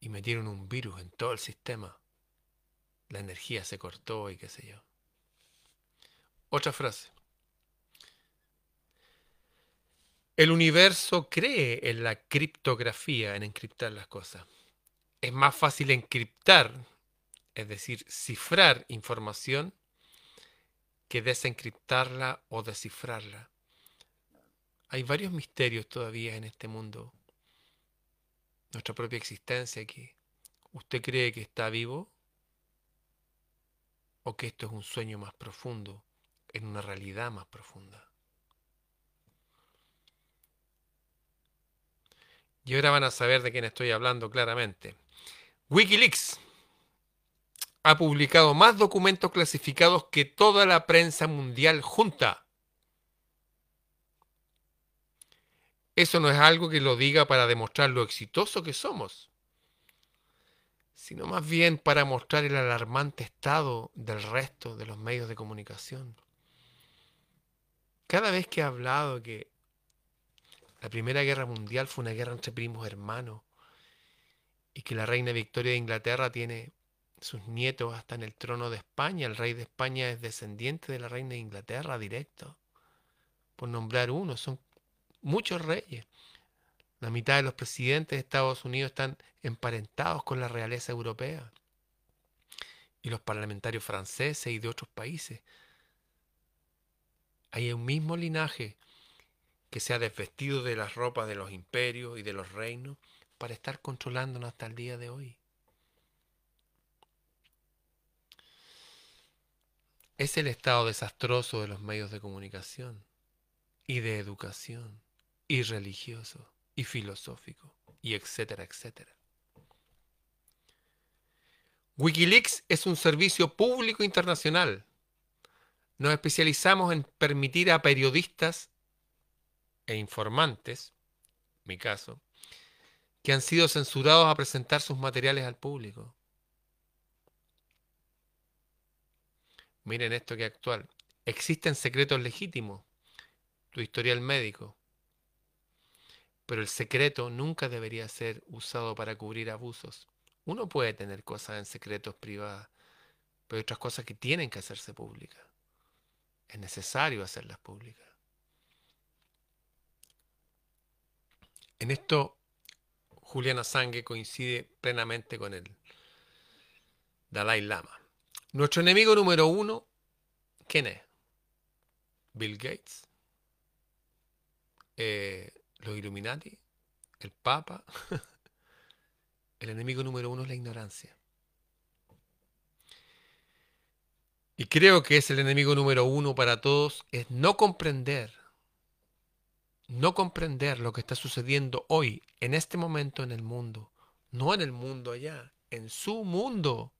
y metieron un virus en todo el sistema. La energía se cortó y qué sé yo. Otra frase. El universo cree en la criptografía, en encriptar las cosas. Es más fácil encriptar, es decir, cifrar información, que desencriptarla o descifrarla. Hay varios misterios todavía en este mundo. Nuestra propia existencia aquí. ¿Usted cree que está vivo? ¿O que esto es un sueño más profundo, en una realidad más profunda? Y ahora van a saber de quién estoy hablando claramente. Wikileaks ha publicado más documentos clasificados que toda la prensa mundial junta. Eso no es algo que lo diga para demostrar lo exitoso que somos, sino más bien para mostrar el alarmante estado del resto de los medios de comunicación. Cada vez que he hablado que la Primera Guerra Mundial fue una guerra entre primos hermanos y que la reina Victoria de Inglaterra tiene sus nietos hasta en el trono de España, el rey de España es descendiente de la reina de Inglaterra directo, por nombrar uno, son muchos reyes. La mitad de los presidentes de Estados Unidos están emparentados con la realeza europea. Y los parlamentarios franceses y de otros países. Hay un mismo linaje que se ha desvestido de las ropas de los imperios y de los reinos para estar controlándonos hasta el día de hoy. Es el estado desastroso de los medios de comunicación y de educación y religioso y filosófico y etcétera, etcétera. Wikileaks es un servicio público internacional. Nos especializamos en permitir a periodistas e informantes, mi caso, que han sido censurados a presentar sus materiales al público. Miren esto que actual. Existen secretos legítimos, tu historial médico, pero el secreto nunca debería ser usado para cubrir abusos. Uno puede tener cosas en secretos privadas, pero hay otras cosas que tienen que hacerse públicas. Es necesario hacerlas públicas. En esto, Juliana Sangue coincide plenamente con el Dalai Lama. Nuestro enemigo número uno, ¿quién es? Bill Gates, eh, los Illuminati, el Papa. el enemigo número uno es la ignorancia. Y creo que es el enemigo número uno para todos, es no comprender no comprender lo que está sucediendo hoy, en este momento en el mundo, no en el mundo allá, en su mundo,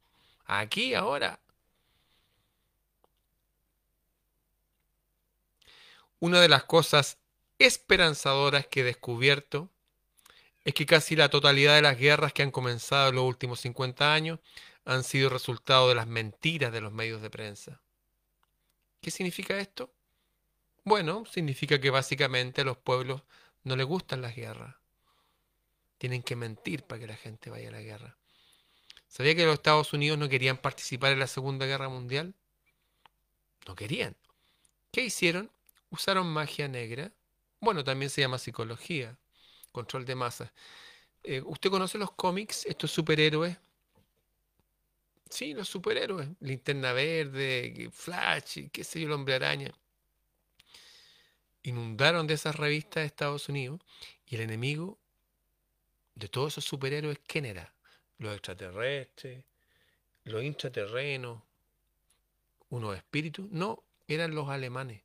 aquí, ahora. Una de las cosas esperanzadoras que he descubierto es que casi la totalidad de las guerras que han comenzado en los últimos 50 años han sido resultado de las mentiras de los medios de prensa. ¿Qué significa esto? Bueno, significa que básicamente a los pueblos no les gustan las guerras. Tienen que mentir para que la gente vaya a la guerra. ¿Sabía que los Estados Unidos no querían participar en la Segunda Guerra Mundial? No querían. ¿Qué hicieron? Usaron magia negra. Bueno, también se llama psicología, control de masas. Eh, ¿Usted conoce los cómics, estos superhéroes? Sí, los superhéroes. Linterna Verde, Flash, qué sé yo, el hombre araña inundaron de esas revistas de Estados Unidos y el enemigo de todos esos superhéroes, ¿quién era? Los extraterrestres, los intraterrenos, unos espíritus, no, eran los alemanes.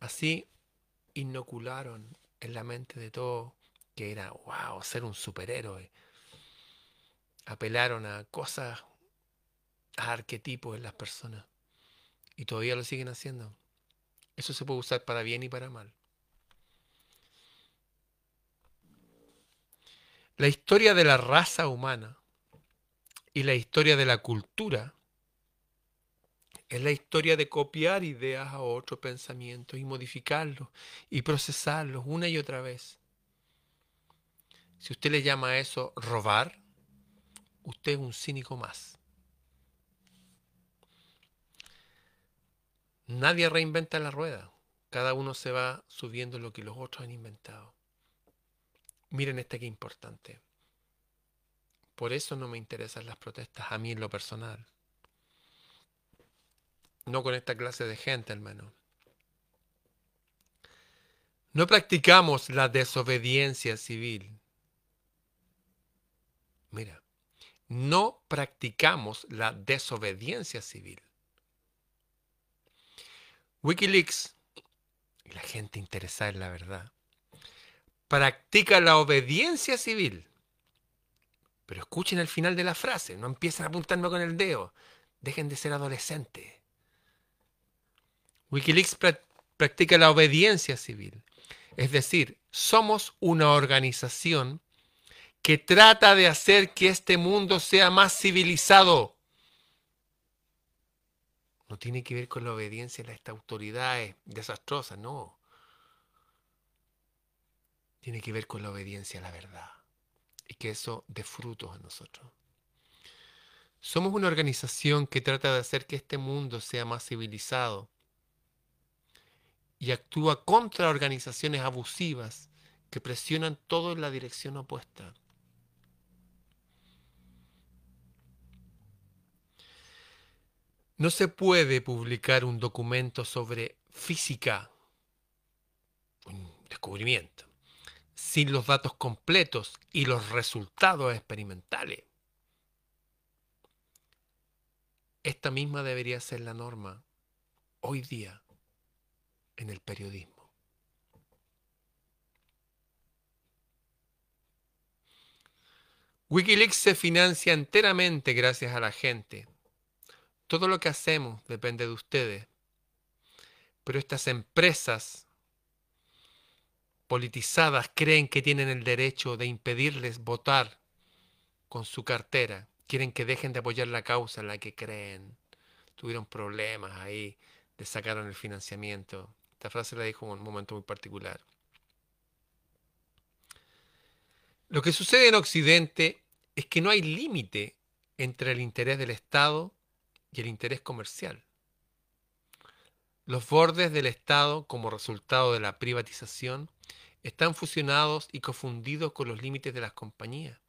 Así inocularon en la mente de todos que era, wow, ser un superhéroe. Apelaron a cosas, a arquetipos en las personas. Y todavía lo siguen haciendo. Eso se puede usar para bien y para mal. La historia de la raza humana y la historia de la cultura es la historia de copiar ideas a otros pensamientos y modificarlos y procesarlos una y otra vez. Si usted le llama a eso robar, usted es un cínico más. Nadie reinventa la rueda. Cada uno se va subiendo lo que los otros han inventado. Miren este que importante. Por eso no me interesan las protestas a mí en lo personal. No con esta clase de gente, hermano. No practicamos la desobediencia civil. Mira, no practicamos la desobediencia civil. Wikileaks, la gente interesada en la verdad, practica la obediencia civil. Pero escuchen el final de la frase, no empiecen a apuntarme con el dedo. Dejen de ser adolescentes. Wikileaks practica la obediencia civil. Es decir, somos una organización que trata de hacer que este mundo sea más civilizado. No tiene que ver con la obediencia a estas autoridades desastrosas, no. Tiene que ver con la obediencia a la verdad y que eso dé frutos a nosotros. Somos una organización que trata de hacer que este mundo sea más civilizado y actúa contra organizaciones abusivas que presionan todo en la dirección opuesta. No se puede publicar un documento sobre física, un descubrimiento, sin los datos completos y los resultados experimentales. Esta misma debería ser la norma hoy día en el periodismo. Wikileaks se financia enteramente gracias a la gente. Todo lo que hacemos depende de ustedes. Pero estas empresas politizadas creen que tienen el derecho de impedirles votar con su cartera. Quieren que dejen de apoyar la causa en la que creen. Tuvieron problemas ahí, les sacaron el financiamiento. Esta frase la dijo en un momento muy particular. Lo que sucede en Occidente es que no hay límite entre el interés del Estado y el interés comercial. Los bordes del Estado, como resultado de la privatización, están fusionados y confundidos con los límites de las compañías.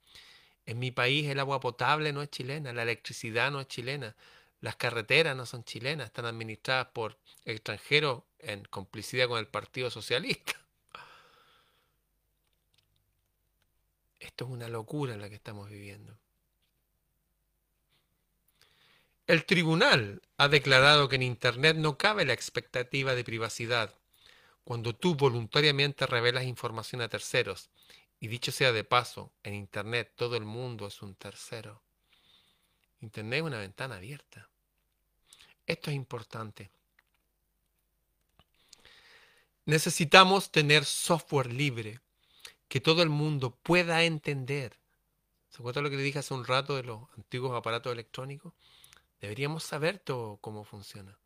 En mi país el agua potable no es chilena, la electricidad no es chilena, las carreteras no son chilenas, están administradas por extranjeros en complicidad con el Partido Socialista. Esto es una locura en la que estamos viviendo. El tribunal ha declarado que en Internet no cabe la expectativa de privacidad cuando tú voluntariamente revelas información a terceros. Y dicho sea de paso, en Internet todo el mundo es un tercero. Internet es una ventana abierta. Esto es importante. Necesitamos tener software libre que todo el mundo pueda entender. ¿Se acuerda lo que le dije hace un rato de los antiguos aparatos electrónicos? Deberíamos saber todo cómo funciona.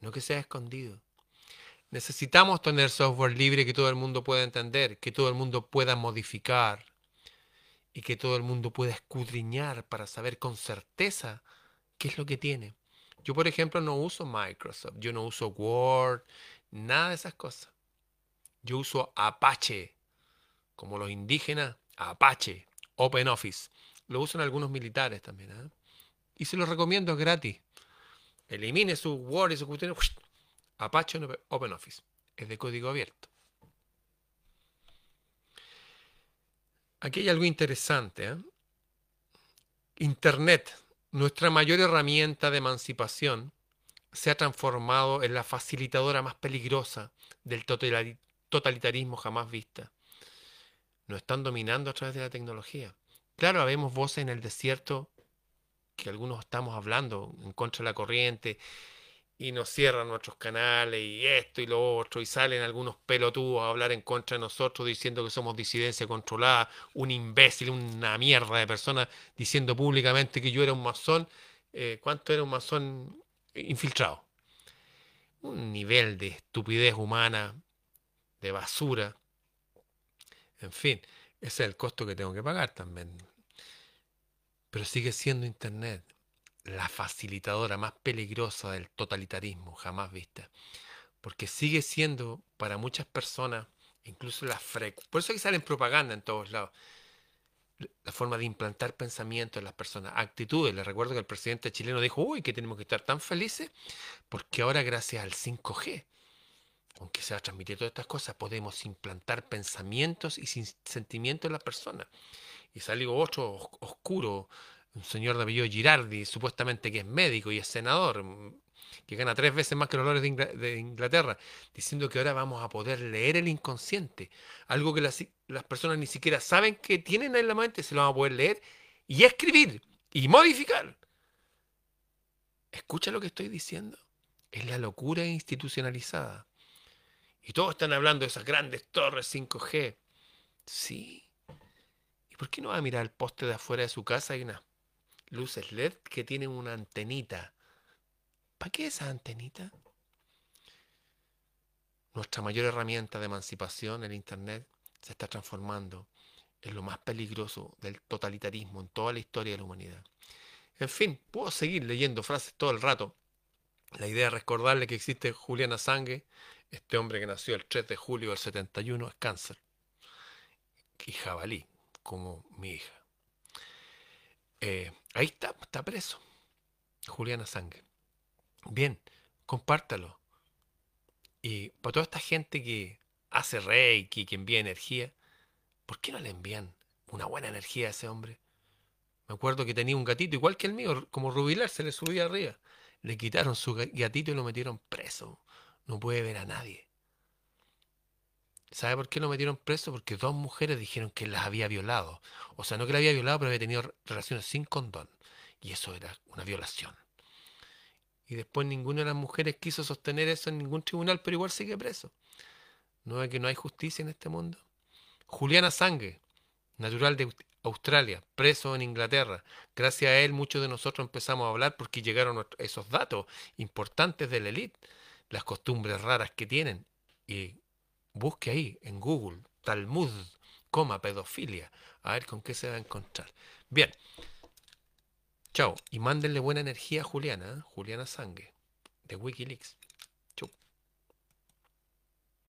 No que sea escondido. Necesitamos tener software libre que todo el mundo pueda entender, que todo el mundo pueda modificar y que todo el mundo pueda escudriñar para saber con certeza qué es lo que tiene. Yo, por ejemplo, no uso Microsoft, yo no uso Word, nada de esas cosas. Yo uso Apache, como los indígenas, Apache, OpenOffice. Lo usan algunos militares también. ¿eh? Y se lo recomiendo, es gratis. Elimine su Word y su cuestión. Apache OpenOffice. Es de código abierto. Aquí hay algo interesante. ¿eh? Internet, nuestra mayor herramienta de emancipación, se ha transformado en la facilitadora más peligrosa del totalitarismo jamás vista. Nos están dominando a través de la tecnología. Claro, habemos voces en el desierto que algunos estamos hablando en contra de la corriente y nos cierran nuestros canales y esto y lo otro y salen algunos pelotudos a hablar en contra de nosotros diciendo que somos disidencia controlada, un imbécil, una mierda de persona diciendo públicamente que yo era un masón. Eh, ¿Cuánto era un masón infiltrado? Un nivel de estupidez humana, de basura. En fin, Ese es el costo que tengo que pagar también. Pero sigue siendo Internet la facilitadora más peligrosa del totalitarismo jamás vista. Porque sigue siendo para muchas personas, incluso la frecuencia, por eso que salen propaganda en todos lados, la forma de implantar pensamientos en las personas, actitudes. Les recuerdo que el presidente chileno dijo, uy, que tenemos que estar tan felices porque ahora gracias al 5G, aunque se va a transmitir todas estas cosas, podemos implantar pensamientos y sentimientos en las personas. Y salió otro oscuro, un señor de apellido Girardi, supuestamente que es médico y es senador, que gana tres veces más que los lores de Inglaterra, diciendo que ahora vamos a poder leer el inconsciente, algo que las, las personas ni siquiera saben que tienen en la mente, se lo van a poder leer y escribir y modificar. ¿Escucha lo que estoy diciendo? Es la locura institucionalizada. Y todos están hablando de esas grandes torres 5G. Sí. ¿Y por qué no va a mirar el poste de afuera de su casa? y unas luces LED que tienen una antenita ¿Para qué esa antenita? Nuestra mayor herramienta de emancipación, el Internet, se está transformando en lo más peligroso del totalitarismo en toda la historia de la humanidad. En fin, puedo seguir leyendo frases todo el rato. La idea es recordarle que existe Julián Assange, este hombre que nació el 3 de julio del 71, es cáncer. Y jabalí, como mi hija. Eh, ahí está, está preso. Julián Assange. Bien, compártalo. Y para toda esta gente que hace reiki, que envía energía, ¿por qué no le envían una buena energía a ese hombre? Me acuerdo que tenía un gatito igual que el mío, como Rubilar, se le subía arriba. Le quitaron su gatito y lo metieron preso. No puede ver a nadie. ¿Sabe por qué lo metieron preso? Porque dos mujeres dijeron que las había violado. O sea, no que la había violado, pero había tenido relaciones sin condón. Y eso era una violación. Y después ninguna de las mujeres quiso sostener eso en ningún tribunal, pero igual sigue preso. ¿No es que no hay justicia en este mundo? Juliana Sangue, natural de Australia, preso en Inglaterra. Gracias a él muchos de nosotros empezamos a hablar porque llegaron esos datos importantes de la élite, las costumbres raras que tienen. Y busque ahí en Google, Talmud, coma, pedofilia, a ver con qué se va a encontrar. Bien. Chao. Y mándenle buena energía a Juliana, ¿eh? Juliana Sangue, de Wikileaks.